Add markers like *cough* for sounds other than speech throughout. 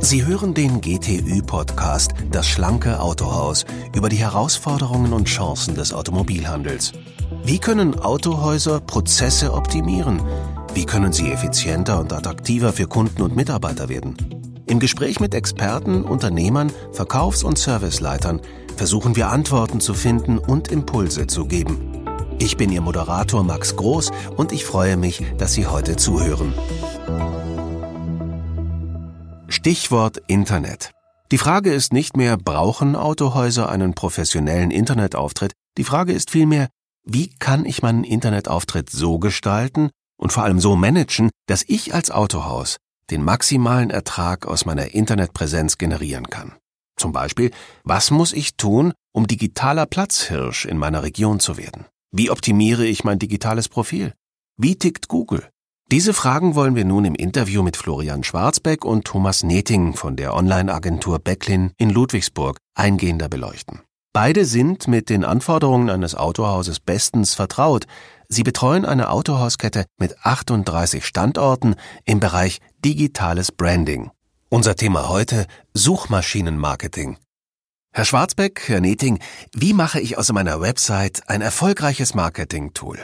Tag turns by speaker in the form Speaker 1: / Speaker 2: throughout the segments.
Speaker 1: Sie hören den GTÜ-Podcast Das schlanke Autohaus über die Herausforderungen und Chancen des Automobilhandels. Wie können Autohäuser Prozesse optimieren? Wie können sie effizienter und attraktiver für Kunden und Mitarbeiter werden? Im Gespräch mit Experten, Unternehmern, Verkaufs- und Serviceleitern versuchen wir Antworten zu finden und Impulse zu geben. Ich bin Ihr Moderator Max Groß und ich freue mich, dass Sie heute zuhören. Stichwort Internet. Die Frage ist nicht mehr, brauchen Autohäuser einen professionellen Internetauftritt? Die Frage ist vielmehr, wie kann ich meinen Internetauftritt so gestalten und vor allem so managen, dass ich als Autohaus den maximalen Ertrag aus meiner Internetpräsenz generieren kann? Zum Beispiel, was muss ich tun, um digitaler Platzhirsch in meiner Region zu werden? Wie optimiere ich mein digitales Profil? Wie tickt Google? Diese Fragen wollen wir nun im Interview mit Florian Schwarzbeck und Thomas Neting von der Online-Agentur Becklin in Ludwigsburg eingehender beleuchten. Beide sind mit den Anforderungen eines Autohauses bestens vertraut. Sie betreuen eine Autohauskette mit 38 Standorten im Bereich digitales Branding. Unser Thema heute Suchmaschinenmarketing. Herr Schwarzbeck, Herr Neting, wie mache ich aus meiner Website ein erfolgreiches Marketing-Tool?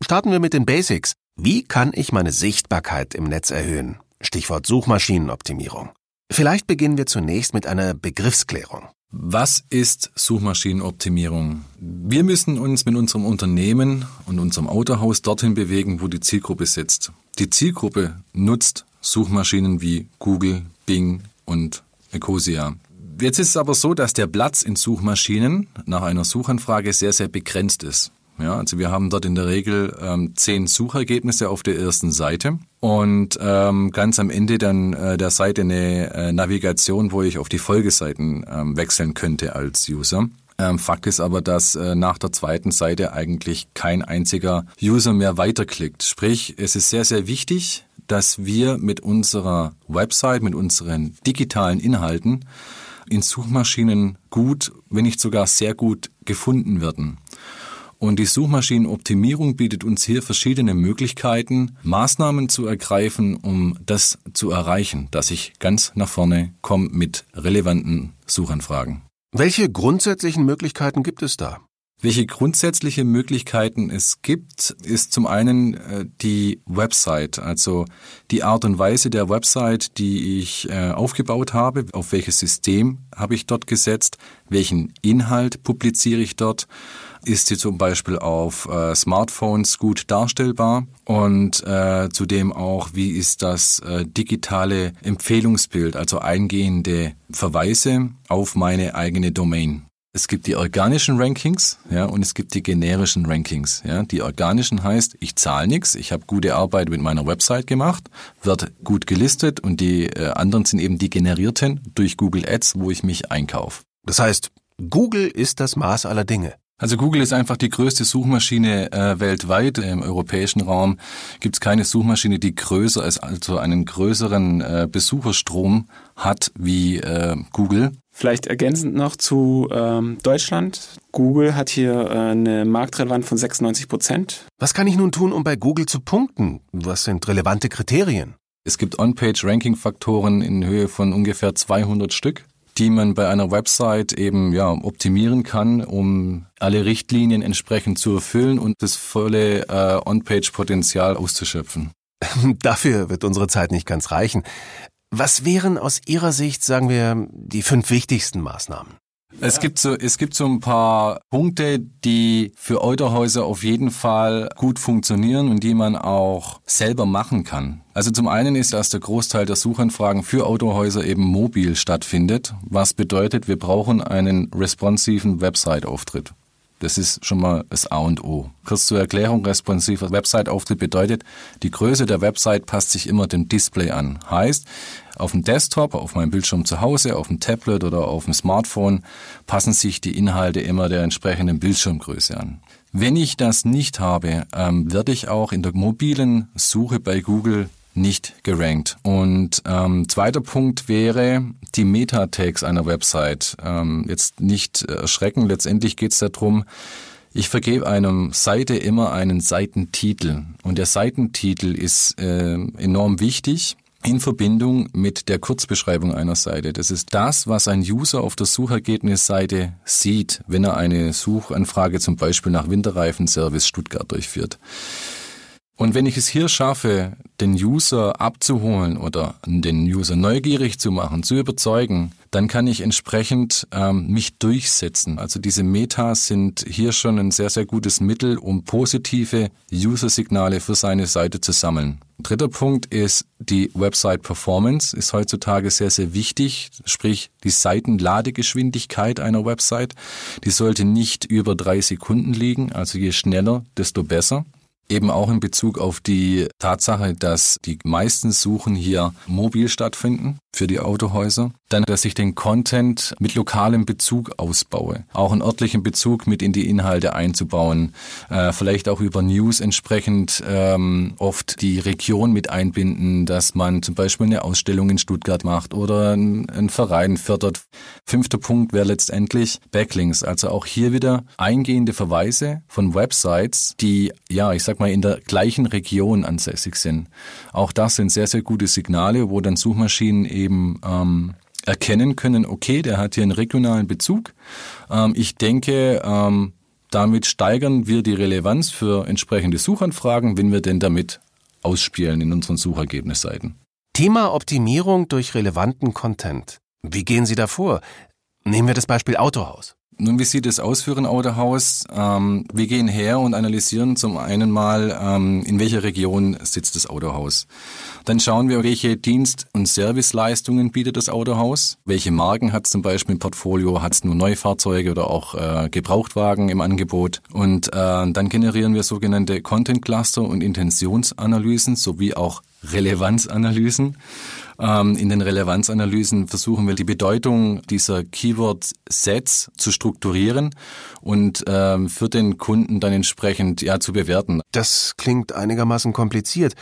Speaker 1: Starten wir mit den Basics. Wie kann ich meine Sichtbarkeit im Netz erhöhen? Stichwort Suchmaschinenoptimierung. Vielleicht beginnen wir zunächst mit einer Begriffsklärung.
Speaker 2: Was ist Suchmaschinenoptimierung? Wir müssen uns mit unserem Unternehmen und unserem Autohaus dorthin bewegen, wo die Zielgruppe sitzt. Die Zielgruppe nutzt Suchmaschinen wie Google, Bing und Ecosia. Jetzt ist es aber so, dass der Platz in Suchmaschinen nach einer Suchanfrage sehr, sehr begrenzt ist. Ja, also wir haben dort in der Regel ähm, zehn Suchergebnisse auf der ersten Seite und ähm, ganz am Ende dann äh, der Seite eine äh, Navigation, wo ich auf die Folgeseiten ähm, wechseln könnte als User. Ähm, Fakt ist aber, dass äh, nach der zweiten Seite eigentlich kein einziger User mehr weiterklickt. Sprich, es ist sehr, sehr wichtig, dass wir mit unserer Website, mit unseren digitalen Inhalten in Suchmaschinen gut, wenn nicht sogar sehr gut gefunden werden. Und die Suchmaschinenoptimierung bietet uns hier verschiedene Möglichkeiten, Maßnahmen zu ergreifen, um das zu erreichen, dass ich ganz nach vorne komme mit relevanten Suchanfragen.
Speaker 1: Welche grundsätzlichen Möglichkeiten gibt es da?
Speaker 2: Welche grundsätzliche Möglichkeiten es gibt, ist zum einen äh, die Website, also die Art und Weise der Website, die ich äh, aufgebaut habe, auf welches System habe ich dort gesetzt, welchen Inhalt publiziere ich dort? Ist sie zum Beispiel auf äh, Smartphones gut darstellbar? Und zudem auch, wie ist das digitale Empfehlungsbild, also eingehende Verweise auf meine eigene Domain. Es gibt die organischen Rankings, ja, und es gibt die generischen Rankings. Ja. Die organischen heißt, ich zahle nichts, ich habe gute Arbeit mit meiner Website gemacht, wird gut gelistet und die äh, anderen sind eben die generierten durch Google Ads, wo ich mich einkaufe.
Speaker 1: Das heißt, Google ist das Maß aller Dinge.
Speaker 2: Also Google ist einfach die größte Suchmaschine äh, weltweit. Im europäischen Raum gibt es keine Suchmaschine, die größer ist, also einen größeren äh, Besucherstrom hat wie äh, Google.
Speaker 3: Vielleicht ergänzend noch zu ähm, Deutschland. Google hat hier äh, eine Marktrelevanz von 96 Prozent.
Speaker 1: Was kann ich nun tun, um bei Google zu punkten? Was sind relevante Kriterien?
Speaker 2: Es gibt On-Page-Ranking-Faktoren in Höhe von ungefähr 200 Stück die man bei einer Website eben ja optimieren kann, um alle Richtlinien entsprechend zu erfüllen und das volle äh, On-Page-Potenzial auszuschöpfen. *laughs*
Speaker 1: Dafür wird unsere Zeit nicht ganz reichen. Was wären aus Ihrer Sicht, sagen wir, die fünf wichtigsten Maßnahmen?
Speaker 2: Es gibt so, es gibt so ein paar Punkte, die für Autohäuser auf jeden Fall gut funktionieren und die man auch selber machen kann. Also zum einen ist, dass der Großteil der Suchanfragen für Autohäuser eben mobil stattfindet, was bedeutet, wir brauchen einen responsiven Website-Auftritt. Das ist schon mal das A und O. Kurz zur Erklärung, responsiver Website-Auftritt bedeutet, die Größe der Website passt sich immer dem Display an. Heißt, auf dem Desktop, auf meinem Bildschirm zu Hause, auf dem Tablet oder auf dem Smartphone passen sich die Inhalte immer der entsprechenden Bildschirmgröße an. Wenn ich das nicht habe, ähm, werde ich auch in der mobilen Suche bei Google nicht gerankt. Und ähm, zweiter Punkt wäre die Meta-Tags einer Website. Ähm, jetzt nicht erschrecken, letztendlich geht es darum, Ich vergebe einem Seite immer einen Seitentitel und der Seitentitel ist äh, enorm wichtig in Verbindung mit der Kurzbeschreibung einer Seite. Das ist das, was ein User auf der Suchergebnisseite sieht, wenn er eine Suchanfrage zum Beispiel nach Winterreifenservice Stuttgart durchführt. Und wenn ich es hier schaffe, den User abzuholen oder den User neugierig zu machen, zu überzeugen, dann kann ich entsprechend ähm, mich durchsetzen. Also diese Metas sind hier schon ein sehr, sehr gutes Mittel, um positive User-Signale für seine Seite zu sammeln. Dritter Punkt ist die Website Performance, ist heutzutage sehr, sehr wichtig, sprich die Seitenladegeschwindigkeit einer Website. Die sollte nicht über drei Sekunden liegen, also je schneller, desto besser. Eben auch in Bezug auf die Tatsache, dass die meisten Suchen hier mobil stattfinden für die Autohäuser. Dann, dass ich den Content mit lokalem Bezug ausbaue. Auch einen örtlichen Bezug mit in die Inhalte einzubauen. Äh, vielleicht auch über News entsprechend ähm, oft die Region mit einbinden, dass man zum Beispiel eine Ausstellung in Stuttgart macht oder einen Verein fördert. Fünfter Punkt wäre letztendlich Backlinks. Also auch hier wieder eingehende Verweise von Websites, die, ja, ich sag mal, in der gleichen Region ansässig sind. Auch das sind sehr, sehr gute Signale, wo dann Suchmaschinen eben ähm, erkennen können, okay, der hat hier einen regionalen Bezug. Ähm, ich denke, ähm, damit steigern wir die Relevanz für entsprechende Suchanfragen, wenn wir denn damit ausspielen in unseren Suchergebnisseiten.
Speaker 1: Thema Optimierung durch relevanten Content. Wie gehen Sie da vor? Nehmen wir das Beispiel Autohaus.
Speaker 2: Nun, wie sieht es aus für ein Autohaus? Ähm, wir gehen her und analysieren zum einen mal, ähm, in welcher Region sitzt das Autohaus. Dann schauen wir, welche Dienst- und Serviceleistungen bietet das Autohaus. Welche Marken hat es zum Beispiel im Portfolio? Hat es nur Neufahrzeuge oder auch äh, Gebrauchtwagen im Angebot? Und äh, dann generieren wir sogenannte Content Cluster und Intentionsanalysen sowie auch Relevanzanalysen. Ähm, in den Relevanzanalysen versuchen wir die Bedeutung dieser Keyword-Sets zu strukturieren und ähm, für den Kunden dann entsprechend ja zu bewerten.
Speaker 1: Das klingt einigermaßen kompliziert.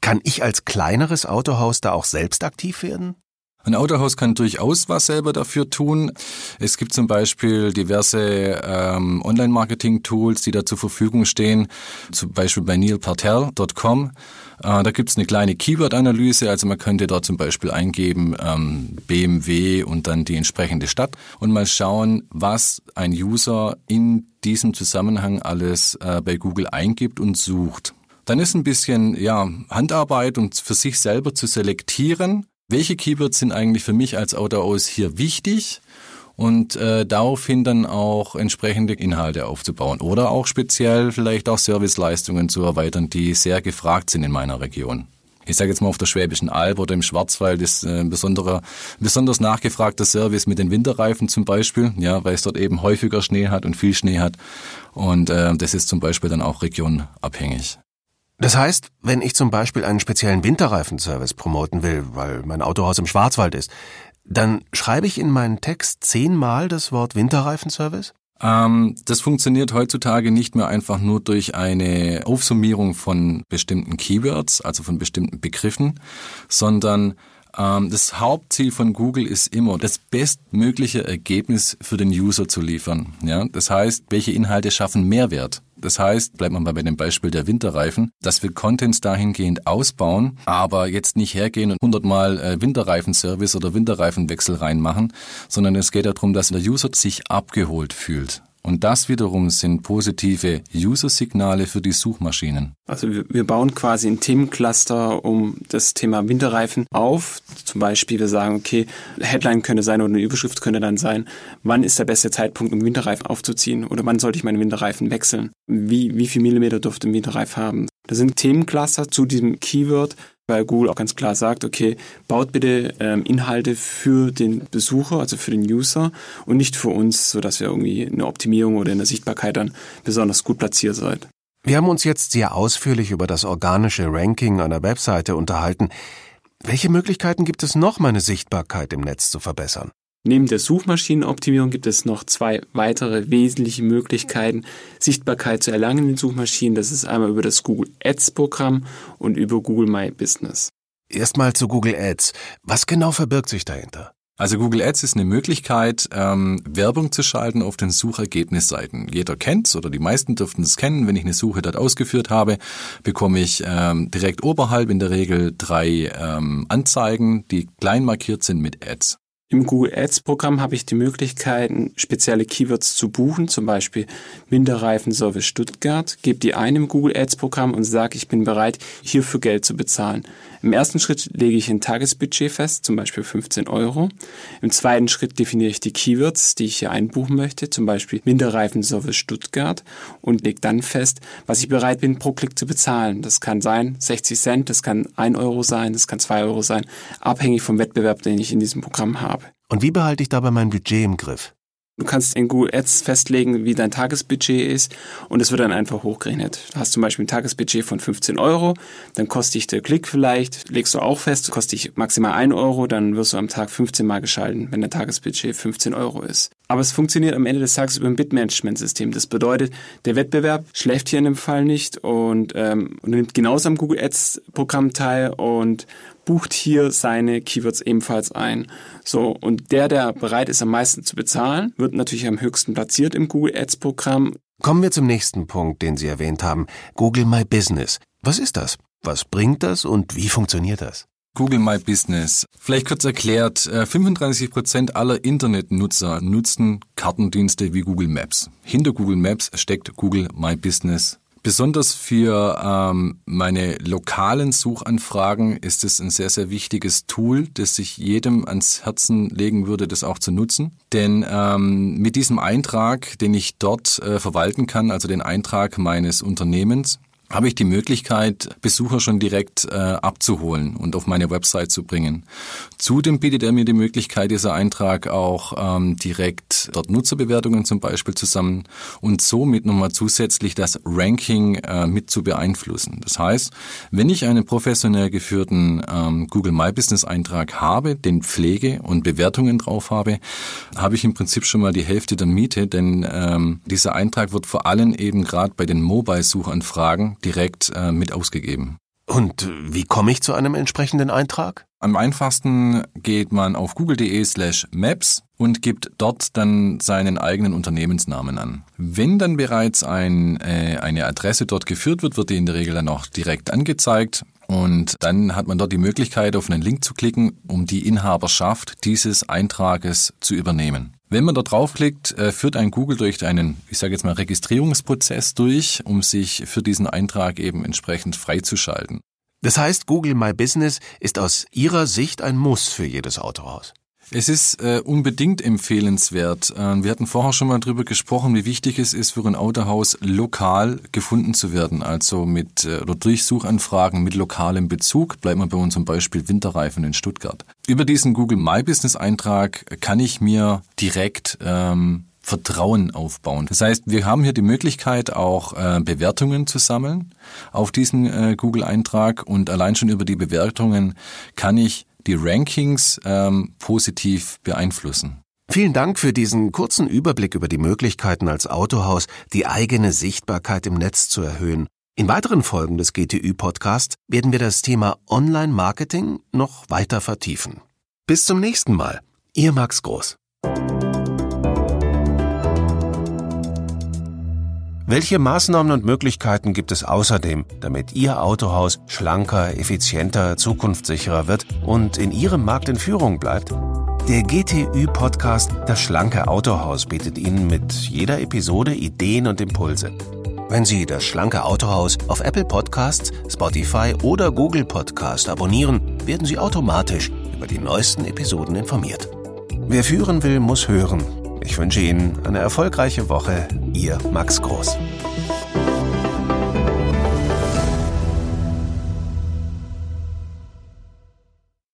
Speaker 1: Kann ich als kleineres Autohaus da auch selbst aktiv werden?
Speaker 2: Ein Autohaus kann durchaus was selber dafür tun. Es gibt zum Beispiel diverse ähm, Online-Marketing-Tools, die da zur Verfügung stehen, zum Beispiel bei neilpatel.com. Äh, da gibt's eine kleine Keyword-Analyse, also man könnte dort zum Beispiel eingeben ähm, BMW und dann die entsprechende Stadt und mal schauen, was ein User in diesem Zusammenhang alles äh, bei Google eingibt und sucht. Dann ist ein bisschen ja, Handarbeit, um für sich selber zu selektieren, welche Keywords sind eigentlich für mich als Autohaus hier wichtig und äh, daraufhin dann auch entsprechende Inhalte aufzubauen oder auch speziell vielleicht auch Serviceleistungen zu erweitern, die sehr gefragt sind in meiner Region. Ich sage jetzt mal auf der Schwäbischen Alb oder im Schwarzwald ist äh, ein besonderer, besonders nachgefragter Service mit den Winterreifen zum Beispiel, ja, weil es dort eben häufiger Schnee hat und viel Schnee hat. Und äh, das ist zum Beispiel dann auch regionabhängig.
Speaker 1: Das heißt, wenn ich zum Beispiel einen speziellen Winterreifenservice promoten will, weil mein Autohaus im Schwarzwald ist, dann schreibe ich in meinen Text zehnmal das Wort Winterreifenservice?
Speaker 2: Ähm, das funktioniert heutzutage nicht mehr einfach nur durch eine Aufsummierung von bestimmten Keywords, also von bestimmten Begriffen, sondern das Hauptziel von Google ist immer, das bestmögliche Ergebnis für den User zu liefern. Ja, das heißt, welche Inhalte schaffen Mehrwert? Das heißt, bleibt man mal bei dem Beispiel der Winterreifen, dass wir Contents dahingehend ausbauen, aber jetzt nicht hergehen und hundertmal äh, Winterreifenservice oder Winterreifenwechsel reinmachen, sondern es geht darum, dass der User sich abgeholt fühlt. Und das wiederum sind positive User-Signale für die Suchmaschinen.
Speaker 3: Also wir bauen quasi ein Themencluster um das Thema Winterreifen auf. Zum Beispiel wir sagen, okay, Headline könnte sein oder eine Überschrift könnte dann sein, wann ist der beste Zeitpunkt, um Winterreifen aufzuziehen oder wann sollte ich meine Winterreifen wechseln? Wie, wie viel Millimeter dürfte ein Winterreif haben? Das sind Themencluster zu diesem Keyword weil Google auch ganz klar sagt, okay, baut bitte ähm, Inhalte für den Besucher, also für den User und nicht für uns, sodass wir irgendwie eine Optimierung oder in der Sichtbarkeit dann besonders gut platziert seid.
Speaker 1: Wir haben uns jetzt sehr ausführlich über das organische Ranking einer Webseite unterhalten. Welche Möglichkeiten gibt es noch, meine Sichtbarkeit im Netz zu verbessern?
Speaker 3: Neben der Suchmaschinenoptimierung gibt es noch zwei weitere wesentliche Möglichkeiten, Sichtbarkeit zu erlangen in Suchmaschinen. Das ist einmal über das Google Ads Programm und über Google My Business.
Speaker 1: Erstmal zu Google Ads. Was genau verbirgt sich dahinter?
Speaker 2: Also Google Ads ist eine Möglichkeit, ähm, Werbung zu schalten auf den Suchergebnisseiten. Jeder kennt's oder die meisten dürften es kennen. Wenn ich eine Suche dort ausgeführt habe, bekomme ich ähm, direkt oberhalb in der Regel drei ähm, Anzeigen, die klein markiert sind mit Ads.
Speaker 3: Im Google Ads Programm habe ich die Möglichkeit, spezielle Keywords zu buchen, zum Beispiel Winterreifenservice Stuttgart, gebe die ein im Google Ads Programm und sage, ich bin bereit, hierfür Geld zu bezahlen. Im ersten Schritt lege ich ein Tagesbudget fest, zum Beispiel 15 Euro. Im zweiten Schritt definiere ich die Keywords, die ich hier einbuchen möchte, zum Beispiel Winterreifenservice Stuttgart und lege dann fest, was ich bereit bin, pro Klick zu bezahlen. Das kann sein 60 Cent, das kann 1 Euro sein, das kann 2 Euro sein, abhängig vom Wettbewerb, den ich in diesem Programm habe.
Speaker 1: Und wie behalte ich dabei mein Budget im Griff?
Speaker 3: Du kannst in Google Ads festlegen, wie dein Tagesbudget ist und es wird dann einfach hochgerechnet. Du hast zum Beispiel ein Tagesbudget von 15 Euro, dann kostet dich der Klick vielleicht, legst du auch fest, kostet dich maximal 1 Euro, dann wirst du am Tag 15 Mal geschalten, wenn dein Tagesbudget 15 Euro ist. Aber es funktioniert am Ende des Tages über ein Bitmanagement-System. Das bedeutet, der Wettbewerb schläft hier in dem Fall nicht und, ähm, und nimmt genauso am Google Ads-Programm teil und bucht hier seine Keywords ebenfalls ein. So, und der, der bereit ist, am meisten zu bezahlen, wird natürlich am höchsten platziert im Google Ads Programm.
Speaker 1: Kommen wir zum nächsten Punkt, den Sie erwähnt haben. Google My Business. Was ist das? Was bringt das und wie funktioniert das?
Speaker 2: Google My Business. Vielleicht kurz erklärt, 35% äh, Prozent aller Internetnutzer nutzen Kartendienste wie Google Maps. Hinter Google Maps steckt Google My Business Besonders für ähm, meine lokalen Suchanfragen ist es ein sehr, sehr wichtiges Tool, das ich jedem ans Herzen legen würde, das auch zu nutzen. Denn ähm, mit diesem Eintrag, den ich dort äh, verwalten kann, also den Eintrag meines Unternehmens, habe ich die Möglichkeit, Besucher schon direkt äh, abzuholen und auf meine Website zu bringen. Zudem bietet er mir die Möglichkeit, dieser Eintrag auch ähm, direkt dort Nutzerbewertungen zum Beispiel zusammen und somit nochmal zusätzlich das Ranking äh, mit zu beeinflussen. Das heißt, wenn ich einen professionell geführten ähm, Google My Business Eintrag habe, den pflege und Bewertungen drauf habe, habe ich im Prinzip schon mal die Hälfte der Miete, denn ähm, dieser Eintrag wird vor allem eben gerade bei den Mobile-Suchanfragen direkt äh, mit ausgegeben.
Speaker 1: Und wie komme ich zu einem entsprechenden Eintrag?
Speaker 2: Am einfachsten geht man auf google.de slash maps und gibt dort dann seinen eigenen Unternehmensnamen an. Wenn dann bereits ein, äh, eine Adresse dort geführt wird, wird die in der Regel dann auch direkt angezeigt. Und dann hat man dort die Möglichkeit, auf einen Link zu klicken, um die Inhaberschaft dieses Eintrages zu übernehmen. Wenn man da draufklickt, äh, führt ein Google durch einen, ich sage jetzt mal, Registrierungsprozess durch, um sich für diesen Eintrag eben entsprechend freizuschalten.
Speaker 1: Das heißt, Google My Business ist aus Ihrer Sicht ein Muss für jedes Autohaus.
Speaker 2: Es ist äh, unbedingt empfehlenswert. Äh, wir hatten vorher schon mal drüber gesprochen, wie wichtig es ist, für ein Autohaus lokal gefunden zu werden, also mit äh, oder durch Suchanfragen mit lokalem Bezug. Bleibt man bei uns zum Beispiel Winterreifen in Stuttgart. Über diesen Google My Business Eintrag kann ich mir direkt ähm, Vertrauen aufbauen. Das heißt, wir haben hier die Möglichkeit, auch äh, Bewertungen zu sammeln auf diesen äh, Google-Eintrag und allein schon über die Bewertungen kann ich die Rankings ähm, positiv beeinflussen.
Speaker 1: Vielen Dank für diesen kurzen Überblick über die Möglichkeiten als Autohaus, die eigene Sichtbarkeit im Netz zu erhöhen. In weiteren Folgen des GTÜ-Podcasts werden wir das Thema Online-Marketing noch weiter vertiefen. Bis zum nächsten Mal. Ihr Max Groß. Welche Maßnahmen und Möglichkeiten gibt es außerdem, damit Ihr Autohaus schlanker, effizienter, zukunftssicherer wird und in Ihrem Markt in Führung bleibt? Der GTÜ-Podcast Das schlanke Autohaus bietet Ihnen mit jeder Episode Ideen und Impulse. Wenn Sie das schlanke Autohaus auf Apple Podcasts, Spotify oder Google Podcast abonnieren, werden Sie automatisch über die neuesten Episoden informiert. Wer führen will, muss hören. Ich wünsche Ihnen eine erfolgreiche Woche. Ihr Max Groß.